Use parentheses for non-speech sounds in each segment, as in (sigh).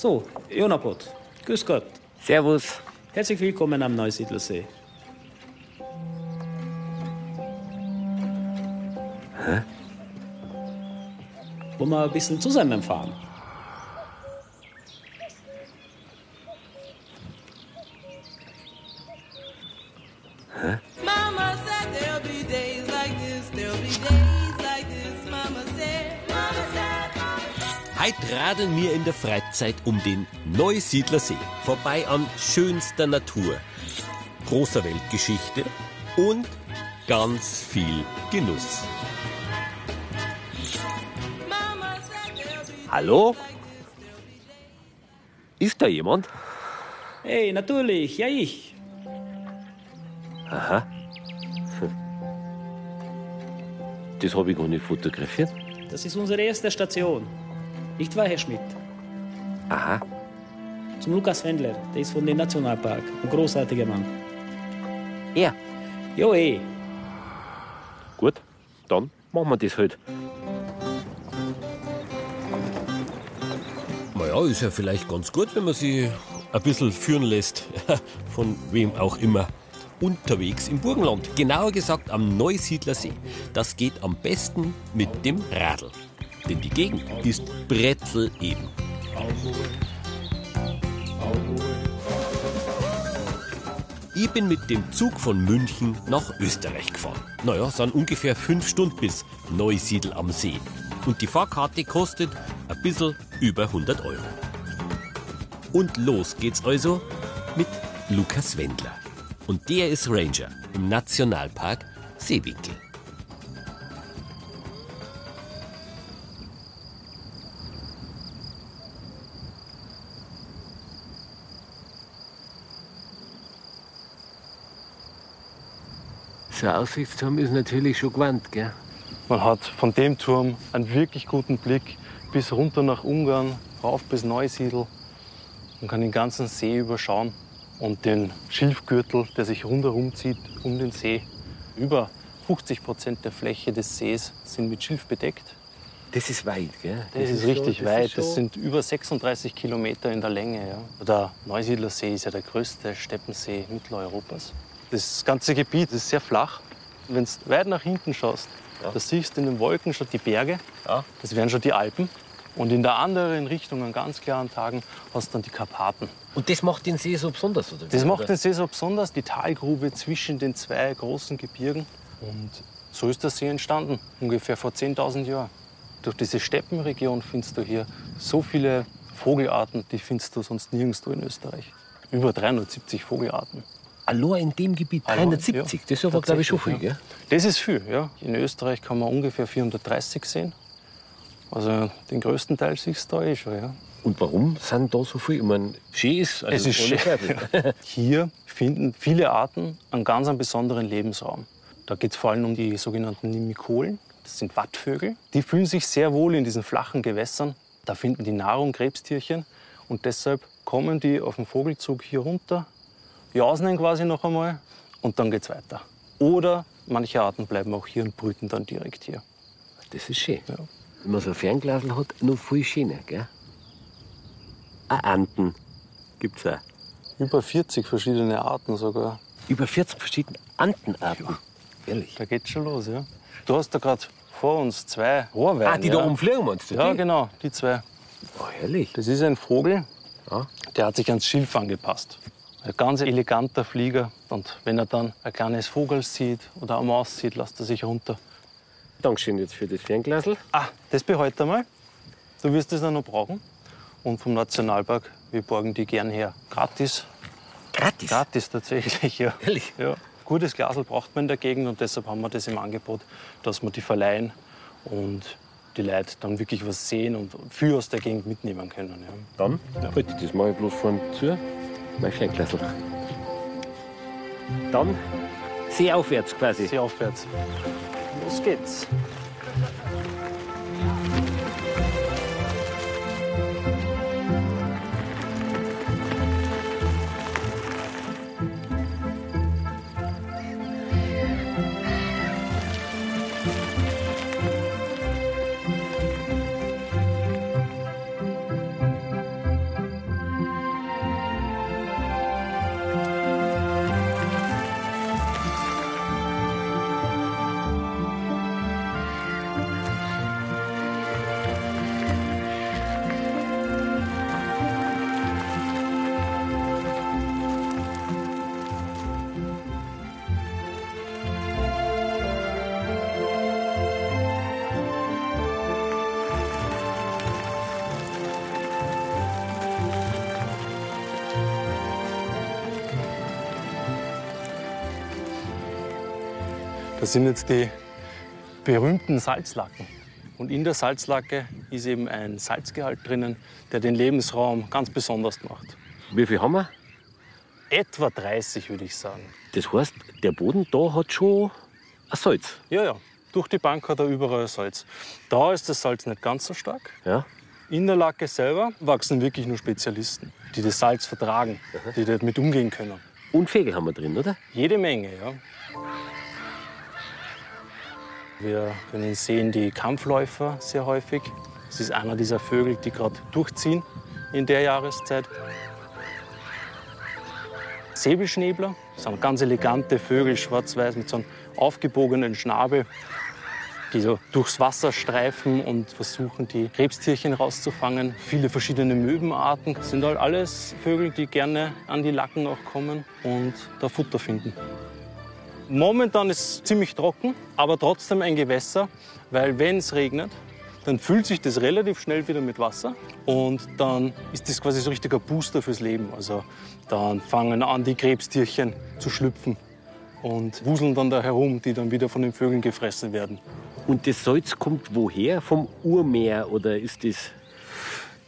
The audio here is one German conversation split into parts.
So, Jonapot. Grüß Gott. Servus. Herzlich willkommen am Neusiedlersee. Hä? Wollen wir ein bisschen zusammenfahren? Heute radeln wir in der Freizeit um den Neusiedlersee, vorbei an schönster Natur, großer Weltgeschichte und ganz viel Genuss. Hallo? Ist da jemand? Hey, natürlich, ja ich. Aha. Das habe ich gar nicht fotografiert. Das ist unsere erste Station. Nicht wahr, Herr Schmidt? Aha. Zum Lukas Wendler, der ist von dem Nationalpark. Ein großartiger Mann. Er. Jo, eh. Gut, dann machen wir das halt. Naja, ist ja vielleicht ganz gut, wenn man sich ein bisschen führen lässt, (laughs) von wem auch immer. Unterwegs im Burgenland, genauer gesagt am Neusiedlersee. Das geht am besten mit dem Radl. Denn die Gegend ist Bretzel eben. Ich bin mit dem Zug von München nach Österreich gefahren. Naja, sind ungefähr fünf Stunden bis Neusiedl am See. Und die Fahrkarte kostet ein bisschen über 100 Euro. Und los geht's also mit Lukas Wendler. Und der ist Ranger im Nationalpark Seewinkel. So ein Aussichtsturm ist natürlich schon gewandt, gell? Man hat von dem Turm einen wirklich guten Blick bis runter nach Ungarn, rauf bis Neusiedl. Man kann den ganzen See überschauen und den Schilfgürtel, der sich rundherum zieht um den See. Über 50 Prozent der Fläche des Sees sind mit Schilf bedeckt. Das ist weit, gell? Das, ist schon- richtig das weit. ist Das schon- sind über 36 Kilometer in der Länge. Ja. Der Neusiedlersee ist ja der größte Steppensee Mitteleuropas. Das ganze Gebiet ist sehr flach. Wenn du weit nach hinten schaust, da siehst du in den Wolken schon die Berge. Ja. Das wären schon die Alpen. Und in der anderen Richtung, an ganz klaren Tagen, hast du dann die Karpaten. Und das macht den See so besonders, oder? Das macht den See so besonders, die Talgrube zwischen den zwei großen Gebirgen. Und so ist der See entstanden, ungefähr vor 10.000 Jahren. Durch diese Steppenregion findest du hier so viele Vogelarten, die findest du sonst nirgendwo in Österreich. Über 370 Vogelarten. Allein in dem Gebiet Allein, 370, ja. das ist aber, glaube ich, schon viel, ja. Das ist viel, ja. In Österreich kann man ungefähr 430 sehen. Also den größten Teil siehst du da eh schon, ja. Und warum sind da so viele? Ich meine, schön ist, also Es ist schön. Hier finden viele Arten einen ganz einen besonderen Lebensraum. Da geht es vor allem um die sogenannten Nimikolen. Das sind Wattvögel. Die fühlen sich sehr wohl in diesen flachen Gewässern. Da finden die Nahrung, Krebstierchen. Und deshalb kommen die auf dem Vogelzug hier runter, jausen quasi noch einmal und dann geht's weiter. Oder manche Arten bleiben auch hier und brüten dann direkt hier. Das ist schön. Ja. Wenn man so ein Fernglasel hat, noch viel schöner, gell? Auch Anten gibt's auch. Über 40 verschiedene Arten sogar. Über 40 verschiedene Antenarten. Ehrlich. Da geht's schon los, ja. Du hast da gerade vor uns zwei Rohrweiden. Ah, die ja. da rumfliegen, meinst du? Ja, die? genau, die zwei. Oh, herrlich. Das ist ein Vogel, Ja. der hat sich ans Schilf angepasst. Ein ganz eleganter Flieger. Und wenn er dann ein kleines Vogel sieht oder eine Maus sieht, lässt er sich runter. Dankeschön jetzt für das Fernglasel. Ah, das behalte mal. Du wirst es dann noch brauchen. Und vom Nationalpark, wir borgen die gern her. Gratis. Gratis. Gratis tatsächlich, ja. Ehrlich? Ja. Gutes Glasel braucht man in der Gegend und deshalb haben wir das im Angebot, dass wir die verleihen und die Leute dann wirklich was sehen und viel aus der Gegend mitnehmen können. Ja. Dann halte ich das mal bloß von zu. Mein Fernglasel. Dann seeaufwärts quasi. See aufwärts. Los geht's. Das sind jetzt die berühmten Salzlacken. Und in der Salzlacke ist eben ein Salzgehalt drinnen, der den Lebensraum ganz besonders macht. Wie viel haben wir? Etwa 30, würde ich sagen. Das heißt, der Boden da hat schon ein Salz. Ja, ja. Durch die Bank hat er überall Salz. Da ist das Salz nicht ganz so stark. Ja. In der Lacke selber wachsen wirklich nur Spezialisten, die das Salz vertragen, die damit umgehen können. Und Vögel haben wir drin, oder? Jede Menge, ja. Wir können sehen die Kampfläufer sehr häufig. Das ist einer dieser Vögel, die gerade durchziehen in der Jahreszeit. Säbelschnäbler, sind ganz elegante Vögel, schwarz-weiß mit so einem aufgebogenen Schnabel, die so durchs Wasser streifen und versuchen, die Krebstierchen rauszufangen. Viele verschiedene Möwenarten das sind halt alles Vögel, die gerne an die Lacken auch kommen und da Futter finden. Momentan ist es ziemlich trocken, aber trotzdem ein Gewässer, weil wenn es regnet, dann füllt sich das relativ schnell wieder mit Wasser und dann ist das quasi so ein richtiger Booster fürs Leben. Also dann fangen an, die Krebstierchen zu schlüpfen und wuseln dann da herum, die dann wieder von den Vögeln gefressen werden. Und das Salz kommt woher? Vom Urmeer oder ist das.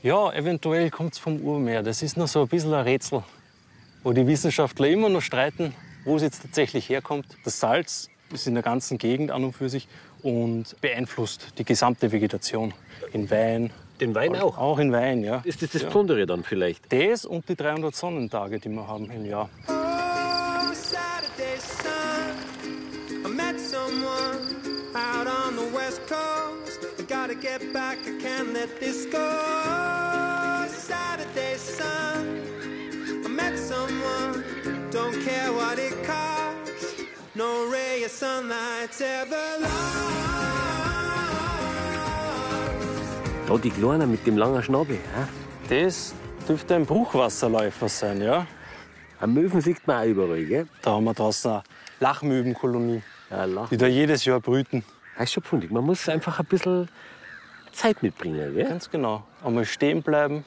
Ja, eventuell kommt es vom Urmeer. Das ist noch so ein bisschen ein Rätsel, wo die Wissenschaftler immer noch streiten, wo es jetzt tatsächlich herkommt. Das Salz ist in der ganzen Gegend an und für sich und beeinflusst die gesamte Vegetation. In Wein. Den Wein auch? Auch in Wein, ja. Ist das das Ja. Besondere dann vielleicht? Das und die 300 Sonnentage, die wir haben im Jahr. Oh, Saturday sun. I met someone out on the west coast. I gotta get back, I can't let this go. No ray of sunlight's ever lost. Da die Kleinen mit dem langen Schnabel. Ja? Das dürfte ein Bruchwasserläufer sein, ja. Ein Möwen sieht man auch überall, gell? Da haben wir draußen eine Lachmöwenkolonie, Ja, lach. die da jedes Jahr brüten. Das ist schon fundig. Man muss einfach ein bisschen Zeit mitbringen, gell? Ganz genau. Einmal stehen bleiben,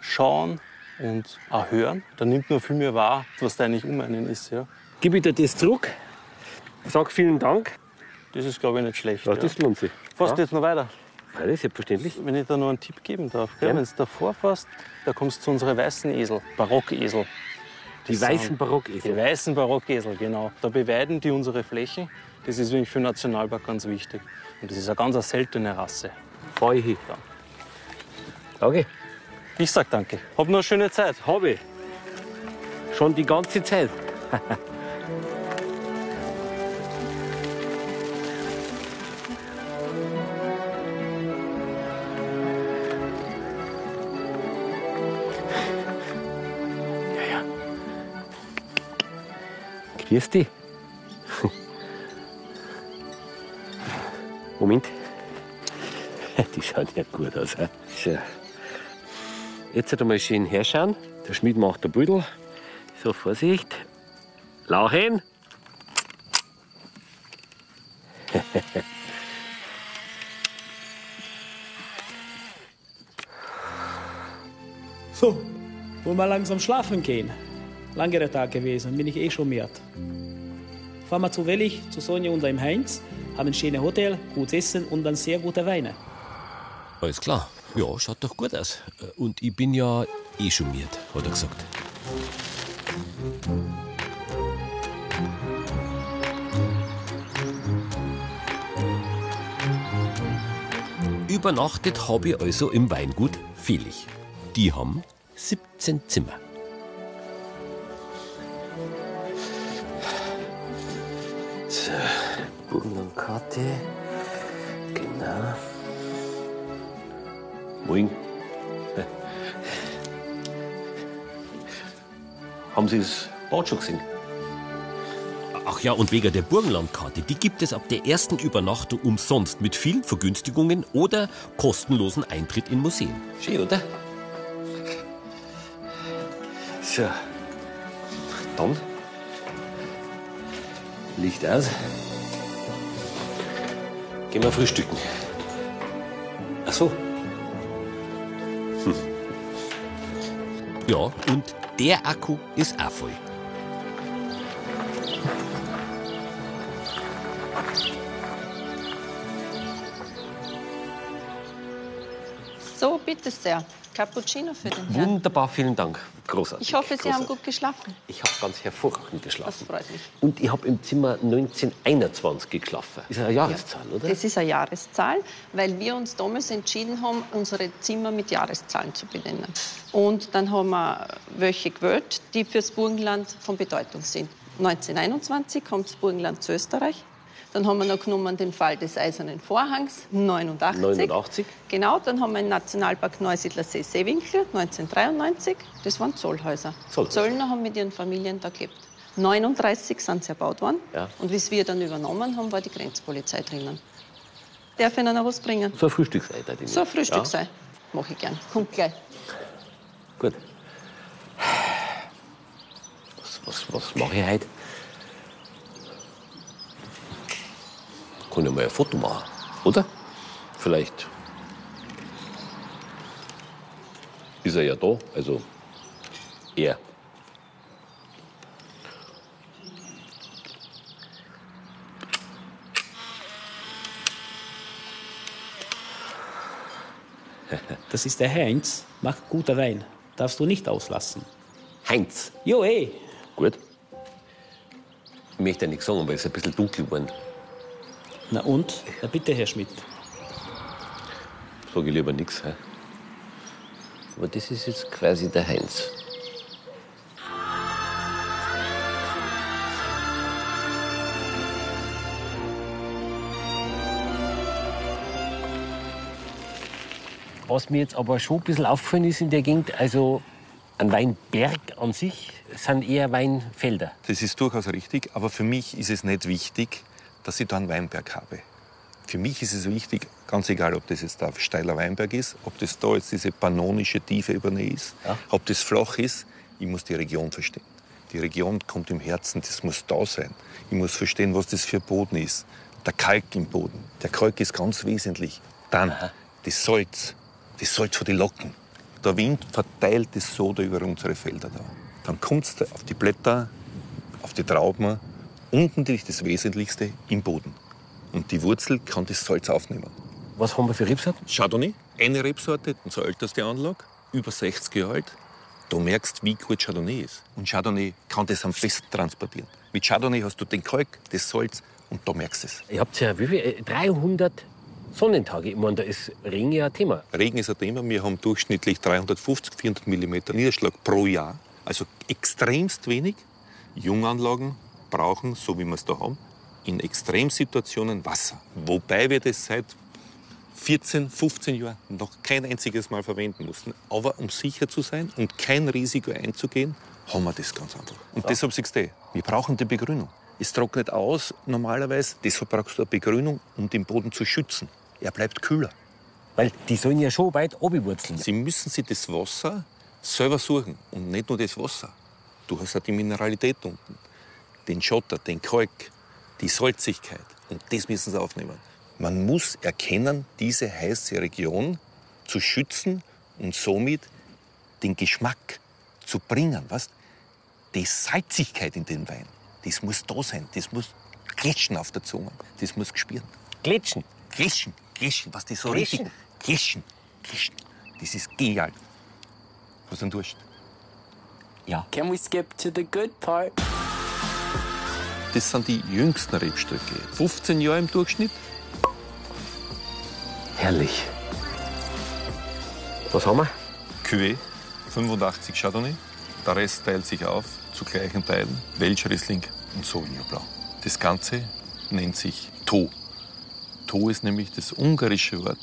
schauen und auch hören. Da nimmt man viel mehr wahr, was da eigentlich um einen ist. Ja. Gib ich dir das zurück. Sag vielen Dank. Das ist, glaube ich, nicht schlecht. Ja, Ja, das lohnt sich. Du ja. jetzt noch weiter? Freilich, selbstverständlich. Wenn ich da noch einen Tipp geben darf. Gerne. Wenn du davor fährst, da kommst du zu unseren weißen Esel, Barockesel. Die Das weißen sind- Die Barockesel. weißen Barockesel, genau. Da beweiden die unsere Flächen. Das ist für den Nationalpark ganz wichtig. Und das ist eine ganz eine seltene Rasse. Fahr ich hin. Okay, Ich sag danke. Hab noch eine schöne Zeit. habe ich. Schon die ganze Zeit. (laughs) Grüß dich. Moment. (laughs) Die schauen ja gut aus. hä? So. Jetzt einmal schön herschauen. Der Schmied macht der Büdel. So, Vorsicht. Lauchen. So, wollen wir langsam schlafen gehen. Langer Tag gewesen, bin ich eh schon müde. Fahren wir zu Wellig, zu Sonja und im Heinz, haben ein schönes Hotel, gutes Essen und dann sehr gute Weine. Alles klar. Ja, schaut doch gut aus. Äh, Und ich bin ja eh schon miert, hat er gesagt. Übernachtet habe ich also im Weingut Fehlich. Die haben 17 Zimmer. Burgenlandkarte. Genau. Moin. Haben Sie das Bad schon gesehen? Ach ja, und wegen der Burgenlandkarte, die gibt es ab der ersten Übernachtung umsonst mit vielen Vergünstigungen oder kostenlosen Eintritt in Museen. Schön, oder? So. Dann. Licht aus. Gehen wir frühstücken. Ach so. Hm. Ja, und der Akku ist auch voll. So, bitte sehr. Cappuccino für den Herrn. Wunderbar, vielen Dank. Großartig. Ich hoffe, Sie haben großartig. gut geschlafen. Ich habe ganz hervorragend Das geschlafen. freut mich. Und ich habe im Zimmer 1921 geschlafen. Ist eine Jahreszahl, oder? Das ist eine Jahreszahl, weil wir uns damals entschieden haben, unsere Zimmer mit Jahreszahlen zu benennen. Und dann haben wir welche gewählt, die fürs Burgenland von Bedeutung sind. 1921 kommt das Burgenland zu Österreich. Dann haben wir noch genommen den Fall des Eisernen Vorhangs, 89. 89. Genau, dann haben wir den Nationalpark Neusiedlersee Seewinkel, 1993. Das waren Zollhäuser. Zollhäuser. Zöllner haben mit ihren Familien da gelebt. 39 sind sie erbaut worden. Ja. Und wie wir dann übernommen haben, war die Grenzpolizei drinnen. Darf ich Ihnen noch was bringen? So ein Frühstücksei. So ein Frühstück Ja. Mache ich gern. Kommt gleich. gut. Was, was, was mache ich heute? Kann ich mal ein Foto machen, oder? Vielleicht ist er ja da, also er. (laughs) Das ist der Heinz, macht guter Wein. Darfst du nicht auslassen. Heinz. Jo, eh. Gut. Ich möchte ja nichts sagen, aber es ist ein bisschen dunkel geworden. Na und? Na bitte, Herr Schmidt. Sage ich lieber nichts. Aber das ist jetzt quasi der Heinz. Was mir jetzt aber schon ein bisschen aufgefallen ist in der Gegend, also ein Weinberg an sich sind eher Weinfelder. Das ist durchaus richtig, aber für mich ist es nicht wichtig, dass ich da einen Weinberg habe. Für mich ist es wichtig, ganz egal, ob das jetzt ein steiler Weinberg ist, ob das da jetzt diese pannonische tiefe Ebene ist, ob das flach ist, ich muss die Region verstehen. Die Region kommt im Herzen, das muss da sein. Ich muss verstehen, was das für Boden ist. Der Kalk im Boden. Der Kalk ist ganz wesentlich. Dann das Salz, das Salz von den Locken. Der Wind verteilt das Soda über unsere Felder da. Dann kommt es auf die Blätter, auf die Trauben und natürlich das Wesentlichste im Boden. Und die Wurzel kann das Salz aufnehmen. Was haben wir für Rebsorten? Chardonnay, eine Rebsorte, unsere älteste Anlage, über 60 Jahre alt. Du merkst, wie gut Chardonnay ist. Und Chardonnay kann das am besten transportieren. Mit Chardonnay hast du den Kalk, das Salz und da merkst du es. Ihr habt ja wie viel? Äh, 300 Sonnentage. Ich meine, da ist Regen ja ein Thema. Regen ist ein Thema. Wir haben durchschnittlich 350, 400 mm Niederschlag pro Jahr. Also extremst wenig. Junganlagen brauchen, so wie wir es da haben, in Extremsituationen Wasser. Wobei wir das seit 14, 15 Jahren noch kein einziges Mal verwenden mussten. Aber um sicher zu sein und kein Risiko einzugehen, haben wir das ganz einfach. Und deshalb siehst du, wir brauchen die Begrünung. Es trocknet aus normalerweise, deshalb brauchst du eine Begrünung, um den Boden zu schützen. Er bleibt kühler. Weil die sollen ja schon weit abwurzeln. Sie müssen sich das Wasser selber suchen. Und nicht nur das Wasser. Du hast auch die Mineralität unten. Den Schotter, den Kalk, die Salzigkeit. Und das müssen sie aufnehmen. Man muss erkennen, diese heiße Region zu schützen und somit den Geschmack zu bringen. Was? Die Salzigkeit in den Wein, das muss da sein. Das muss klatschen auf der Zunge. Das muss gespürt. Glitschen. Klatschen, klatschen, was das so Klatschen? richtig. Klatschen, klatschen. Das ist genial. Hast du einen Durst? Ja. Can we skip to the good part? Das sind die jüngsten Rebstöcke. 15 Jahre im Durchschnitt. Herrlich. Was haben wir? Cuvée, 85 Chardonnay. Der Rest teilt sich auf zu gleichen Teilen. Welschriesling und Sauvignon Blanc. Das Ganze nennt sich To. To ist nämlich das ungarische Wort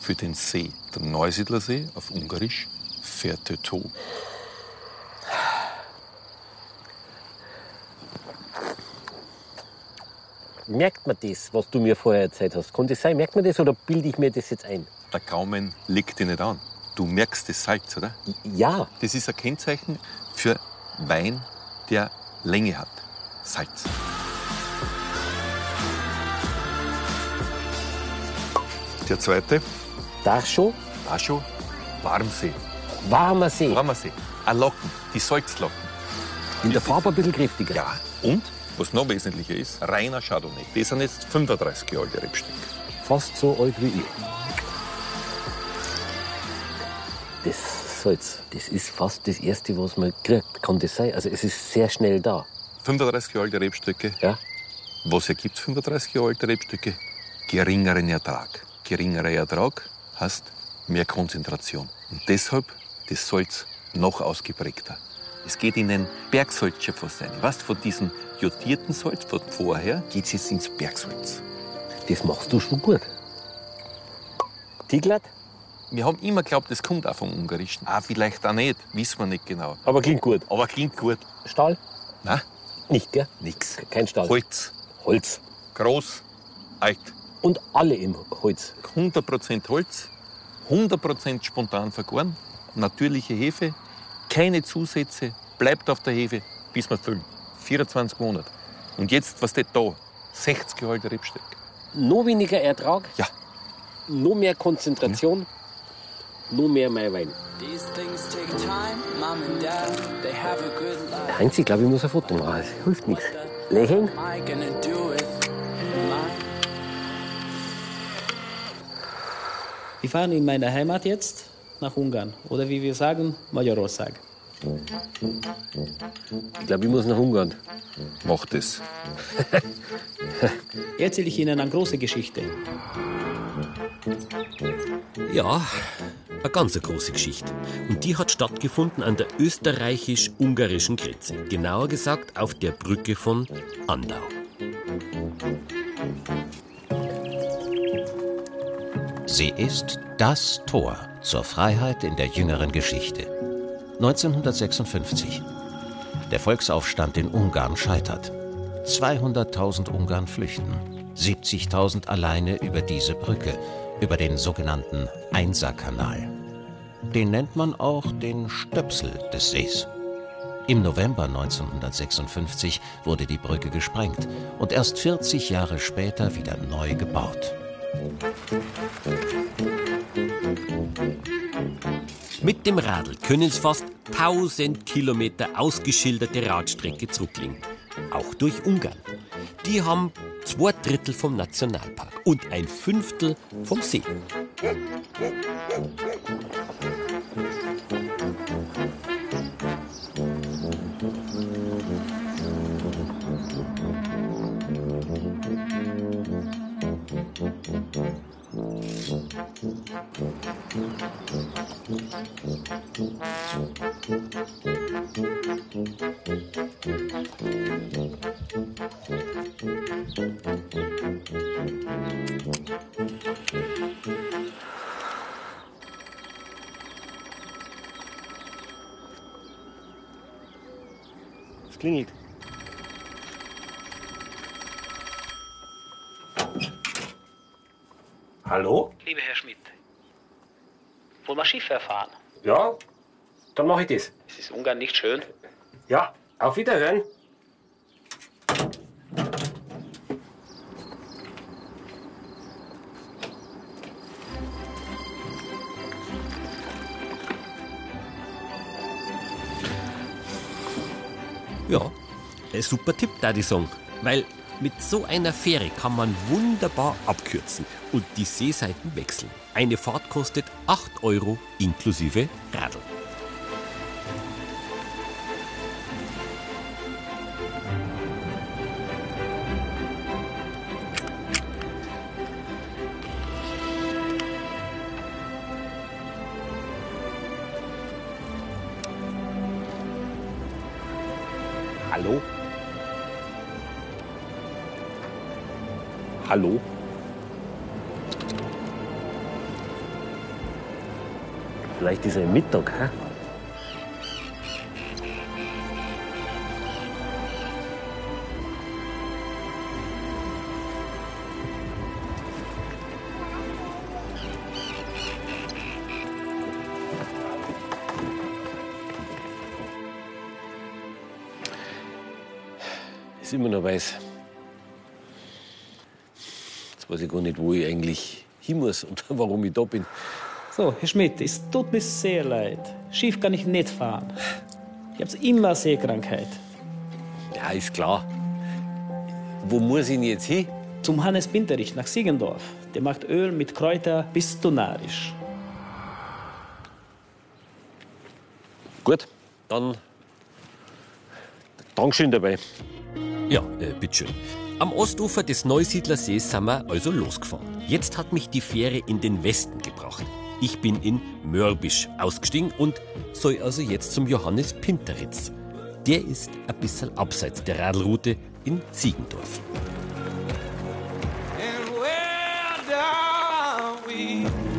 für den See. Der Neusiedlersee auf Ungarisch Ferte To. Merkt man das, was du mir vorher erzählt hast? Kann das sein? Merkt man das oder bilde ich mir das jetzt ein? Der Gaumen legt dich nicht an. Du merkst das Salz, oder? Ja. Das ist ein Kennzeichen für Wein, der Länge hat. Salz. Der zweite, Da schon? war schon Warmsee. Warmer See. Warmer See. Ein Locken, die Salzlocken. In der Farbe ein bisschen kräftiger. Ja, und, was noch wesentlicher ist, reiner Chardonnay. Das sind jetzt 35 Jahre alte Rebstücke. Fast so alt wie ich. Das Salz, das ist fast das Erste, was man kriegt. Kann das sein? Also es ist sehr schnell da. 35 Jahre alte Rebstöcke. Ja. Was ergibt 35 Jahre alte Rebstöcke? Geringeren Ertrag. Geringerer Ertrag heißt mehr Konzentration. Und deshalb das Salz noch ausgeprägter. Es geht in ein Bergsalz schon fast rein. Weißt, von diesem jodierten Salz von vorher geht es jetzt ins Bergsalz. Das machst du schon gut. Tiglat? Wir haben immer geglaubt, das kommt auch vom Ungarischen. Ah, vielleicht auch nicht, wissen wir nicht genau. Aber klingt gut. Aber klingt gut. Stahl? Na, Nicht, gell? nix. Kein Stahl. Holz, Holz. groß, alt. Und alle im Holz. 100% Holz, 100% spontan vergoren, natürliche Hefe, keine Zusätze, bleibt auf der Hefe, bis wir füllen. 24 Monate. Und jetzt, was steht da? 60 Jahre alte Rebstöcke. Noch weniger Ertrag, Ja, noch mehr Konzentration, noch mehr Maiwein. Heinz, ich glaube, ich muss ein Foto machen. Das hilft nichts. Lächeln? Wir fahren in meine Heimat jetzt nach Ungarn. Oder wie wir sagen, Majorosag. Ich glaube, ich muss nach Ungarn. macht es. (laughs) Erzähle ich Ihnen eine große Geschichte. Ja, eine ganz große Geschichte. Und die hat stattgefunden an der österreichisch-ungarischen Grenze. Genauer gesagt auf der Brücke von Andau. Sie ist das Tor zur Freiheit in der jüngeren Geschichte. 1956. Der Volksaufstand in Ungarn scheitert. 200.000 Ungarn flüchten. 70.000 alleine über diese Brücke, über den sogenannten Einserkanal. Den nennt man auch den Stöpsel des Sees. Im November 1956 wurde die Brücke gesprengt und erst 40 Jahre später wieder neu gebaut. Mit dem Radl können Sie fast 1000 Kilometer ausgeschilderte Radstrecke zurücklegen. Auch durch Ungarn. Die haben zwei Drittel vom Nationalpark und ein Fünftel vom See. Mache ich das. Es ist Ungarn nicht schön. Ja, auf Wiederhören. Ja, ein super Tipp, da die sagen. Weil mit so einer Fähre kann man wunderbar abkürzen und die Seeseiten wechseln. Eine Fahrt kostet 8 Euro inklusive Radl. Hallo? Vielleicht ist er im Mittag, hä? Ist immer noch weiß. Weiß ich gar nicht, wo ich eigentlich hin muss und (laughs) warum ich da bin. So, Herr Schmidt, es tut mir sehr leid. Schiff kann ich nicht fahren. Ich habe immer Seekrankheit. Ja, ist klar. Wo muss ich denn jetzt hin? Zum Hannes Pinterich nach Siegendorf. Der macht Öl mit Kräuter bis zu narisch. Gut, dann Dankeschön dabei. Ja, äh, bitteschön. Am Ostufer des Neusiedlersees sind wir also losgefahren. Jetzt hat mich die Fähre in den Westen gebracht. Ich bin in Mörbisch ausgestiegen und soll also jetzt zum Johannes Pinteritz. Der ist ein bisschen abseits der Radlroute in Ziegendorf. And where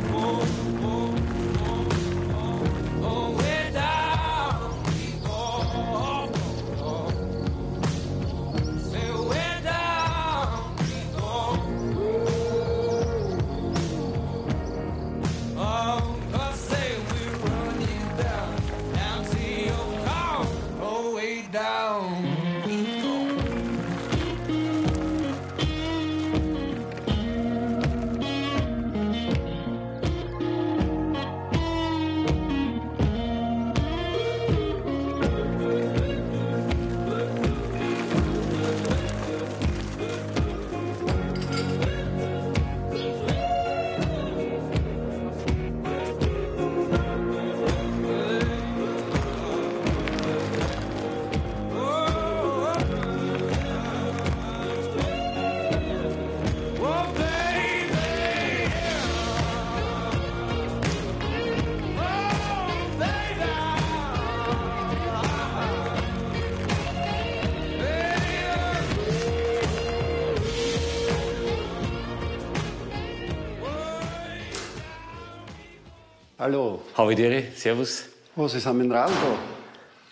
Hallo, Habe Dere, Servus. was ist am Radl da?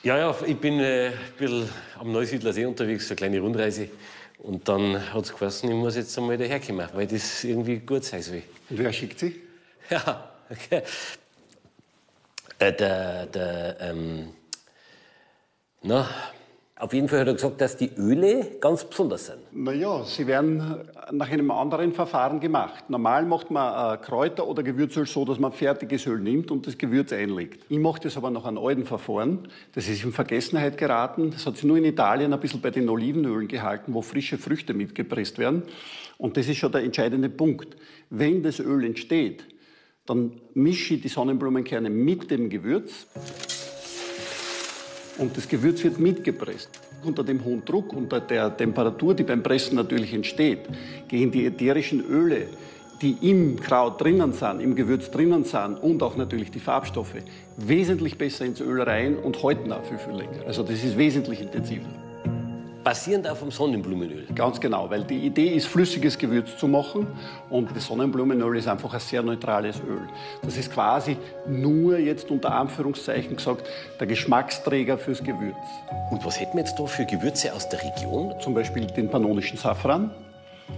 Ja, ja, ich bin äh, ein bisschen am Neusiedler See unterwegs, so eine kleine Rundreise. Und dann hat es geheißen, ich muss jetzt einmal daherkommen, weil das irgendwie gut sein soll. Und wer schickt sie? (laughs) Ja, okay. Äh, der, der, ähm, na, auf jeden Fall hat er gesagt, dass die Öle ganz besonders sind. Naja, sie werden nach einem anderen Verfahren gemacht. Normal macht man äh, Kräuter oder Gewürzöl so, dass man fertiges Öl nimmt und das Gewürz einlegt. Ich mache das aber nach einem alten Verfahren. Das ist in Vergessenheit geraten. Das hat sich nur in Italien ein bisschen bei den Olivenölen gehalten, wo frische Früchte mitgepresst werden. Und das ist schon der entscheidende Punkt. Wenn das Öl entsteht, dann mische ich die Sonnenblumenkerne mit dem Gewürz und das Gewürz wird mitgepresst. Unter dem hohen Druck, unter der Temperatur, die beim Pressen natürlich entsteht, gehen die ätherischen Öle, die im Kraut drinnen sind, im Gewürz drinnen sind und auch natürlich die Farbstoffe, wesentlich besser ins Öl rein und halten auch viel, viel länger. Also das ist wesentlich intensiver. Basierend auf dem Sonnenblumenöl. Ganz genau, weil die Idee ist, flüssiges Gewürz zu machen und das Sonnenblumenöl ist einfach ein sehr neutrales Öl. Das ist quasi nur jetzt unter Anführungszeichen gesagt der Geschmacksträger fürs Gewürz. Und was hätten wir jetzt da für Gewürze aus der Region? Zum Beispiel den pannonischen Safran.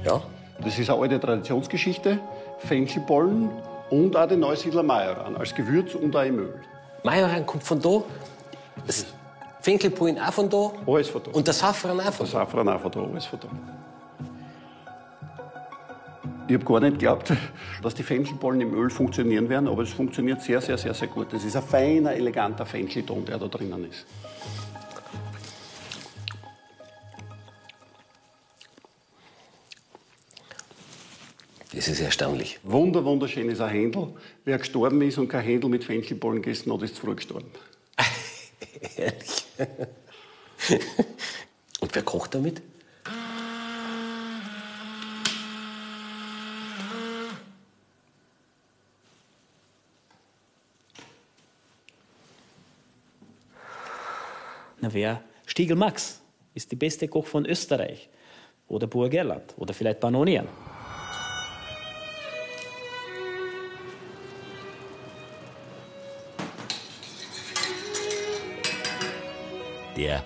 Ja. Das ist eine alte Traditionsgeschichte. Fenchelbollen und auch den Neusiedler Majoran als Gewürz und auch im Öl. Majoran kommt von da. Das Fenkelpollen auch von da. Alles von da. Und der Safran auch von Der Safran auch von da, alles von da. Ich habe gar nicht geglaubt, dass die Fenchelbollen im Öl funktionieren werden, aber es funktioniert sehr, sehr, sehr, sehr gut. Das ist ein feiner, eleganter Fenchelton, der da drinnen ist. Das ist erstaunlich. Wunder, wunderschön ist ein Händel. Wer gestorben ist und kein Händel mit Fenchelbollen gegessen hat, ist zu früh gestorben. Ehrlich. (laughs) Und wer kocht damit? Na wer? Stiegel Max ist die beste Koch von Österreich. Oder Burgerland. Oder vielleicht Pannonien. Der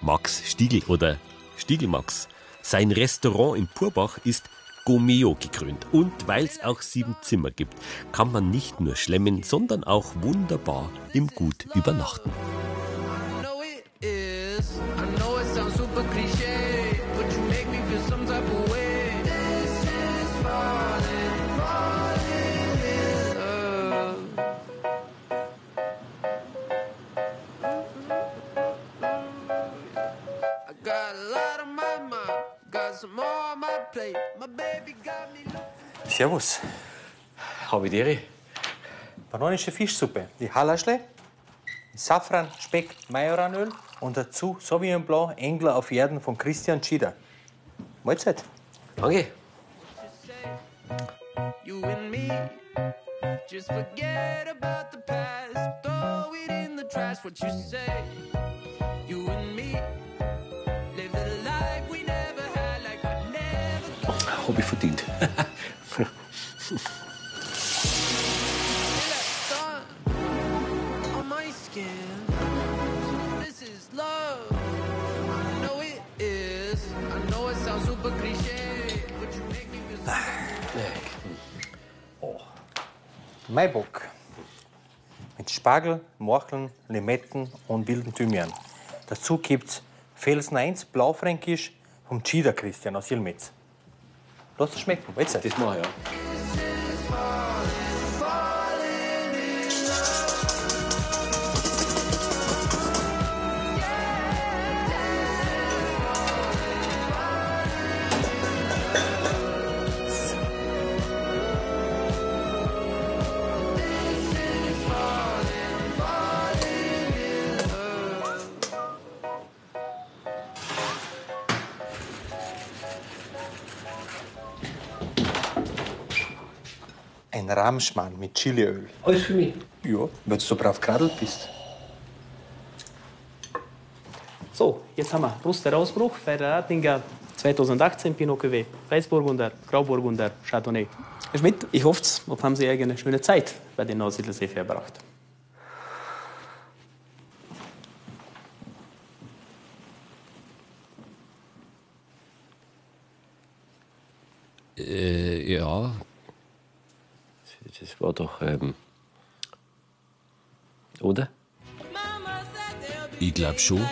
Max Stiegel oder Stiegelmax. Sein Restaurant in Purbach ist Gomeo gekrönt. Und weil es auch sieben Zimmer gibt, kann man nicht nur schlemmen, sondern auch wunderbar im Gut übernachten. Servus. Habe Dere. Panonische Fischsuppe. Die Halaschle? Safran, Speck, Majoranöl und dazu Sauvignon Blanc Engler auf Erden von Christian Schieder. Mahlzeit. Danke. You and me. Just forget about the past. Throw it in the trash. What you say? (laughs) me feel so. Maibock. Mit Spargel, Morcheln, Limetten und wilden Thymian. Dazu gibt's Felsen 1 Blaufränkisch vom Cheetah Christian aus Ilmitz. Lass es schmecken, Mahlzeit. Das mach ich, ja. Ein Rahmschmarrn mit Chiliöl. Alles für mich. Ja, weil du so brav geradelt bist. So, jetzt haben wir Rusterausbruch für der Ratinger 2018 Pinot Cuvée. Weißburgunder, Grauburgunder, Chardonnay. Herr Schmidt, ich hoffe, ob haben Sie eine schöne Zeit bei den Neusiedlersee verbracht. Äh, ja. Das war doch. Ähm, oder? Ich glaub schon.